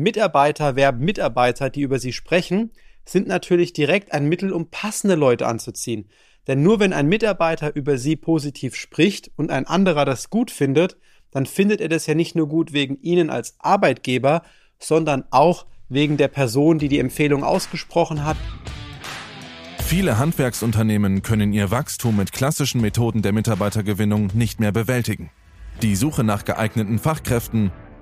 Mitarbeiter werben Mitarbeiter, die über sie sprechen, sind natürlich direkt ein Mittel, um passende Leute anzuziehen. Denn nur wenn ein Mitarbeiter über sie positiv spricht und ein anderer das gut findet, dann findet er das ja nicht nur gut wegen Ihnen als Arbeitgeber, sondern auch wegen der Person, die die Empfehlung ausgesprochen hat. Viele Handwerksunternehmen können ihr Wachstum mit klassischen Methoden der Mitarbeitergewinnung nicht mehr bewältigen. Die Suche nach geeigneten Fachkräften,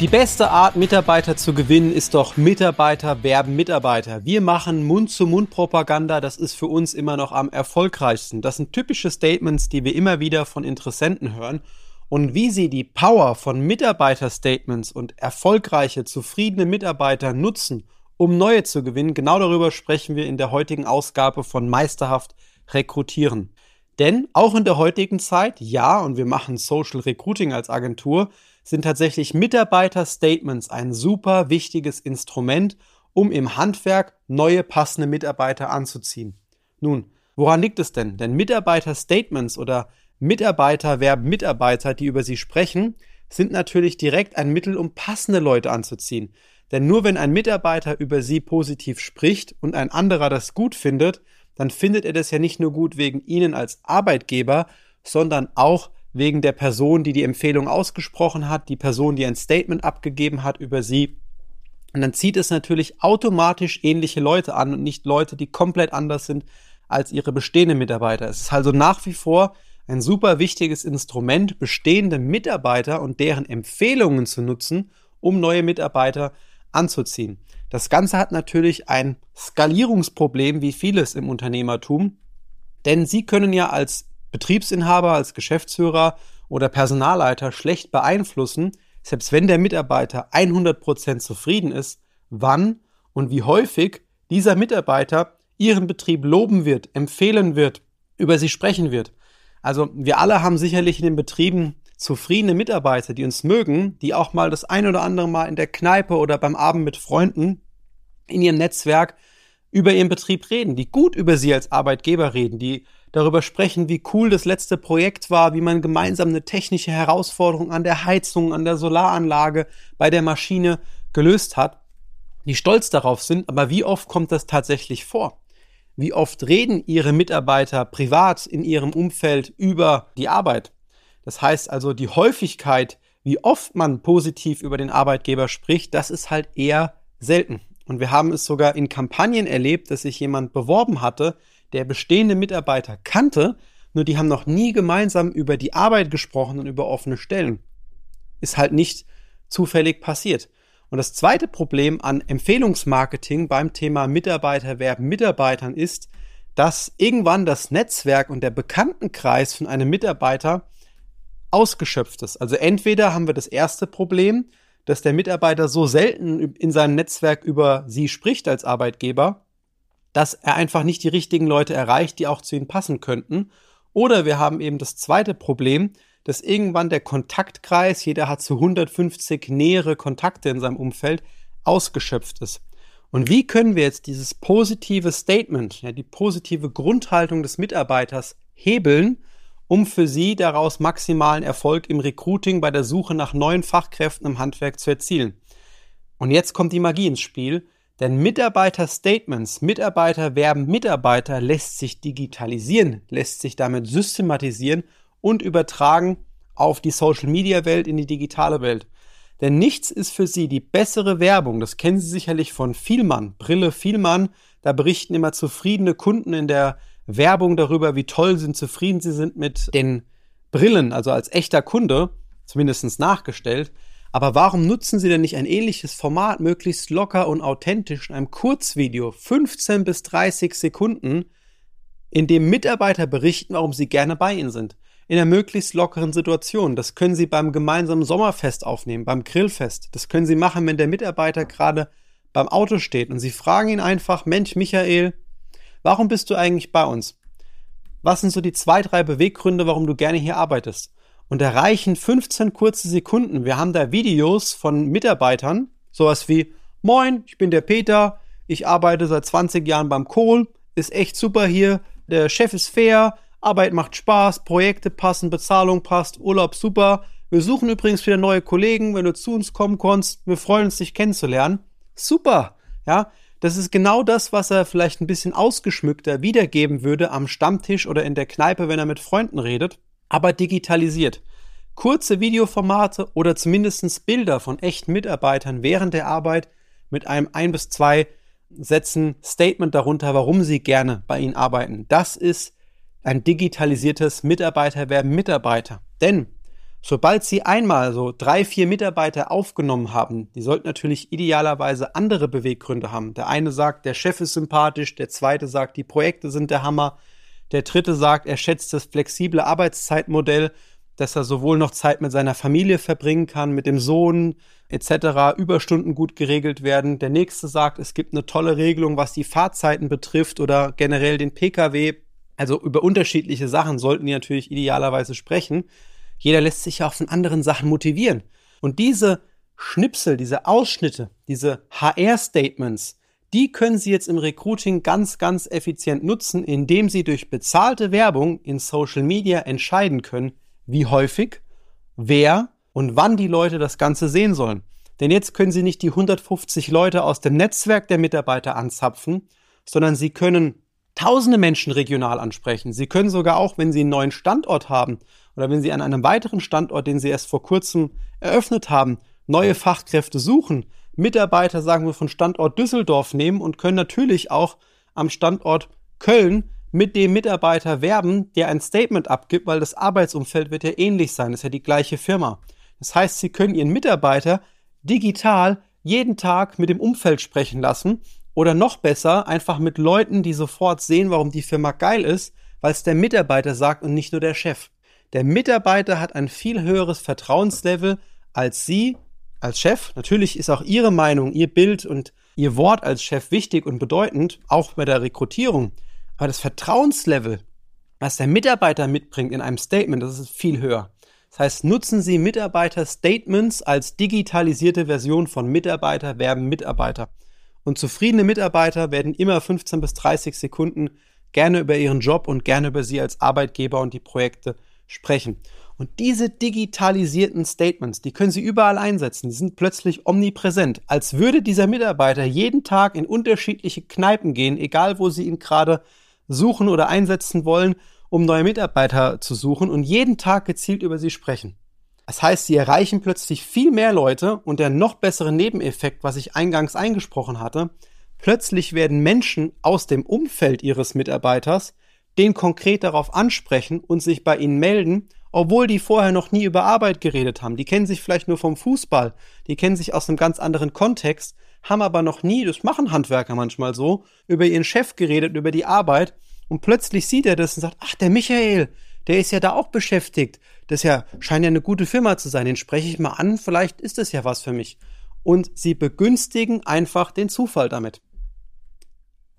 Die beste Art, Mitarbeiter zu gewinnen, ist doch Mitarbeiter werben Mitarbeiter. Wir machen Mund-zu-Mund-Propaganda, das ist für uns immer noch am erfolgreichsten. Das sind typische Statements, die wir immer wieder von Interessenten hören. Und wie sie die Power von Mitarbeiter-Statements und erfolgreiche, zufriedene Mitarbeiter nutzen, um neue zu gewinnen, genau darüber sprechen wir in der heutigen Ausgabe von Meisterhaft Rekrutieren. Denn auch in der heutigen Zeit, ja, und wir machen Social Recruiting als Agentur, sind tatsächlich Mitarbeiter-Statements ein super wichtiges Instrument, um im Handwerk neue passende Mitarbeiter anzuziehen. Nun, woran liegt es denn? Denn Mitarbeiter-Statements oder Mitarbeiter werben Mitarbeiter, die über sie sprechen, sind natürlich direkt ein Mittel, um passende Leute anzuziehen. Denn nur wenn ein Mitarbeiter über sie positiv spricht und ein anderer das gut findet, dann findet er das ja nicht nur gut wegen Ihnen als Arbeitgeber, sondern auch wegen der Person, die die Empfehlung ausgesprochen hat, die Person, die ein Statement abgegeben hat über sie. Und dann zieht es natürlich automatisch ähnliche Leute an und nicht Leute, die komplett anders sind als ihre bestehenden Mitarbeiter. Es ist also nach wie vor ein super wichtiges Instrument, bestehende Mitarbeiter und deren Empfehlungen zu nutzen, um neue Mitarbeiter anzuziehen. Das Ganze hat natürlich ein Skalierungsproblem, wie vieles im Unternehmertum, denn Sie können ja als Betriebsinhaber, als Geschäftsführer oder Personalleiter schlecht beeinflussen, selbst wenn der Mitarbeiter 100% zufrieden ist, wann und wie häufig dieser Mitarbeiter Ihren Betrieb loben wird, empfehlen wird, über Sie sprechen wird. Also wir alle haben sicherlich in den Betrieben zufriedene Mitarbeiter, die uns mögen, die auch mal das ein oder andere Mal in der Kneipe oder beim Abend mit Freunden in ihrem Netzwerk über ihren Betrieb reden, die gut über sie als Arbeitgeber reden, die darüber sprechen, wie cool das letzte Projekt war, wie man gemeinsam eine technische Herausforderung an der Heizung, an der Solaranlage, bei der Maschine gelöst hat, die stolz darauf sind, aber wie oft kommt das tatsächlich vor? Wie oft reden Ihre Mitarbeiter privat in Ihrem Umfeld über die Arbeit? Das heißt also, die Häufigkeit, wie oft man positiv über den Arbeitgeber spricht, das ist halt eher selten. Und wir haben es sogar in Kampagnen erlebt, dass sich jemand beworben hatte, der bestehende Mitarbeiter kannte, nur die haben noch nie gemeinsam über die Arbeit gesprochen und über offene Stellen. Ist halt nicht zufällig passiert. Und das zweite Problem an Empfehlungsmarketing beim Thema Mitarbeiter werben Mitarbeitern ist, dass irgendwann das Netzwerk und der Bekanntenkreis von einem Mitarbeiter ausgeschöpft ist. Also entweder haben wir das erste Problem, dass der Mitarbeiter so selten in seinem Netzwerk über sie spricht als Arbeitgeber, dass er einfach nicht die richtigen Leute erreicht, die auch zu ihm passen könnten. Oder wir haben eben das zweite Problem, dass irgendwann der Kontaktkreis, jeder hat zu 150 nähere Kontakte in seinem Umfeld, ausgeschöpft ist. Und wie können wir jetzt dieses positive Statement, ja, die positive Grundhaltung des Mitarbeiters hebeln, um für sie daraus maximalen Erfolg im Recruiting bei der Suche nach neuen Fachkräften im Handwerk zu erzielen? Und jetzt kommt die Magie ins Spiel. Denn Mitarbeiter-Statements, Mitarbeiter werben Mitarbeiter lässt sich digitalisieren, lässt sich damit systematisieren und übertragen auf die Social-Media-Welt, in die digitale Welt. Denn nichts ist für Sie die bessere Werbung. Das kennen Sie sicherlich von Vielmann, Brille Vielmann. Da berichten immer zufriedene Kunden in der Werbung darüber, wie toll sind, zufrieden sie sind mit den Brillen, also als echter Kunde, zumindest nachgestellt. Aber warum nutzen Sie denn nicht ein ähnliches Format, möglichst locker und authentisch in einem Kurzvideo, 15 bis 30 Sekunden, in dem Mitarbeiter berichten, warum sie gerne bei Ihnen sind? in einer möglichst lockeren Situation. Das können Sie beim gemeinsamen Sommerfest aufnehmen, beim Grillfest. Das können Sie machen, wenn der Mitarbeiter gerade beim Auto steht und Sie fragen ihn einfach, Mensch, Michael, warum bist du eigentlich bei uns? Was sind so die zwei, drei Beweggründe, warum du gerne hier arbeitest? Und erreichen 15 kurze Sekunden. Wir haben da Videos von Mitarbeitern, sowas wie, Moin, ich bin der Peter, ich arbeite seit 20 Jahren beim Kohl, ist echt super hier, der Chef ist fair, Arbeit macht Spaß, Projekte passen, Bezahlung passt, Urlaub super. Wir suchen übrigens wieder neue Kollegen, wenn du zu uns kommen kannst. Wir freuen uns, dich kennenzulernen. Super, ja. Das ist genau das, was er vielleicht ein bisschen ausgeschmückter wiedergeben würde am Stammtisch oder in der Kneipe, wenn er mit Freunden redet, aber digitalisiert. Kurze Videoformate oder zumindest Bilder von echten Mitarbeitern während der Arbeit mit einem ein bis zwei Sätzen Statement darunter, warum sie gerne bei Ihnen arbeiten. Das ist ein digitalisiertes Mitarbeiterwerben Mitarbeiter. Denn sobald Sie einmal so drei, vier Mitarbeiter aufgenommen haben, die sollten natürlich idealerweise andere Beweggründe haben. Der eine sagt, der Chef ist sympathisch, der zweite sagt, die Projekte sind der Hammer, der dritte sagt, er schätzt das flexible Arbeitszeitmodell, dass er sowohl noch Zeit mit seiner Familie verbringen kann, mit dem Sohn etc., Überstunden gut geregelt werden. Der nächste sagt, es gibt eine tolle Regelung, was die Fahrzeiten betrifft oder generell den Pkw. Also über unterschiedliche Sachen sollten die natürlich idealerweise sprechen. Jeder lässt sich ja auch von anderen Sachen motivieren. Und diese Schnipsel, diese Ausschnitte, diese HR-Statements, die können Sie jetzt im Recruiting ganz, ganz effizient nutzen, indem Sie durch bezahlte Werbung in Social Media entscheiden können, wie häufig, wer und wann die Leute das Ganze sehen sollen. Denn jetzt können Sie nicht die 150 Leute aus dem Netzwerk der Mitarbeiter anzapfen, sondern Sie können tausende Menschen regional ansprechen. Sie können sogar auch, wenn Sie einen neuen Standort haben oder wenn Sie an einem weiteren Standort, den Sie erst vor kurzem eröffnet haben, neue Fachkräfte suchen, Mitarbeiter, sagen wir, von Standort Düsseldorf nehmen und können natürlich auch am Standort Köln mit dem Mitarbeiter werben, der ein Statement abgibt, weil das Arbeitsumfeld wird ja ähnlich sein, das ist ja die gleiche Firma. Das heißt, Sie können Ihren Mitarbeiter digital jeden Tag mit dem Umfeld sprechen lassen oder noch besser, einfach mit Leuten, die sofort sehen, warum die Firma geil ist, weil es der Mitarbeiter sagt und nicht nur der Chef. Der Mitarbeiter hat ein viel höheres Vertrauenslevel als Sie als Chef. Natürlich ist auch Ihre Meinung, Ihr Bild und Ihr Wort als Chef wichtig und bedeutend, auch bei der Rekrutierung. Aber das Vertrauenslevel, was der Mitarbeiter mitbringt in einem Statement, das ist viel höher. Das heißt, nutzen Sie Mitarbeiter-Statements als digitalisierte Version von Mitarbeiter werben Mitarbeiter. Und zufriedene Mitarbeiter werden immer 15 bis 30 Sekunden gerne über ihren Job und gerne über sie als Arbeitgeber und die Projekte sprechen. Und diese digitalisierten Statements, die können Sie überall einsetzen. Die sind plötzlich omnipräsent. Als würde dieser Mitarbeiter jeden Tag in unterschiedliche Kneipen gehen, egal wo Sie ihn gerade suchen oder einsetzen wollen, um neue Mitarbeiter zu suchen und jeden Tag gezielt über sie sprechen. Das heißt, sie erreichen plötzlich viel mehr Leute und der noch bessere Nebeneffekt, was ich eingangs eingesprochen hatte, plötzlich werden Menschen aus dem Umfeld ihres Mitarbeiters den konkret darauf ansprechen und sich bei ihnen melden, obwohl die vorher noch nie über Arbeit geredet haben. Die kennen sich vielleicht nur vom Fußball, die kennen sich aus einem ganz anderen Kontext, haben aber noch nie, das machen Handwerker manchmal so, über ihren Chef geredet, über die Arbeit und plötzlich sieht er das und sagt, ach, der Michael, der ist ja da auch beschäftigt. Das ja, scheint ja eine gute Firma zu sein. Den spreche ich mal an. Vielleicht ist das ja was für mich. Und sie begünstigen einfach den Zufall damit.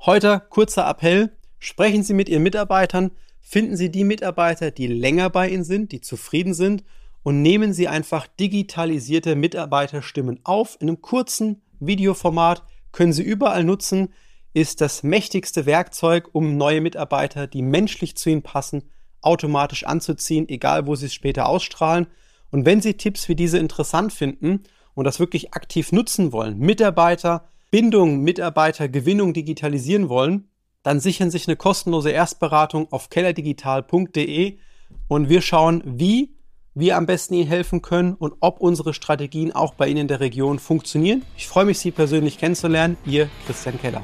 Heute kurzer Appell. Sprechen Sie mit Ihren Mitarbeitern. Finden Sie die Mitarbeiter, die länger bei Ihnen sind, die zufrieden sind und nehmen Sie einfach digitalisierte Mitarbeiterstimmen auf in einem kurzen Videoformat. Können Sie überall nutzen. Ist das mächtigste Werkzeug, um neue Mitarbeiter, die menschlich zu Ihnen passen, automatisch anzuziehen, egal wo sie es später ausstrahlen. Und wenn Sie Tipps wie diese interessant finden und das wirklich aktiv nutzen wollen, Mitarbeiter, Bindung, Mitarbeitergewinnung digitalisieren wollen, dann sichern sich eine kostenlose Erstberatung auf kellerdigital.de und wir schauen, wie wir am besten Ihnen helfen können und ob unsere Strategien auch bei Ihnen in der Region funktionieren. Ich freue mich, Sie persönlich kennenzulernen. Ihr Christian Keller.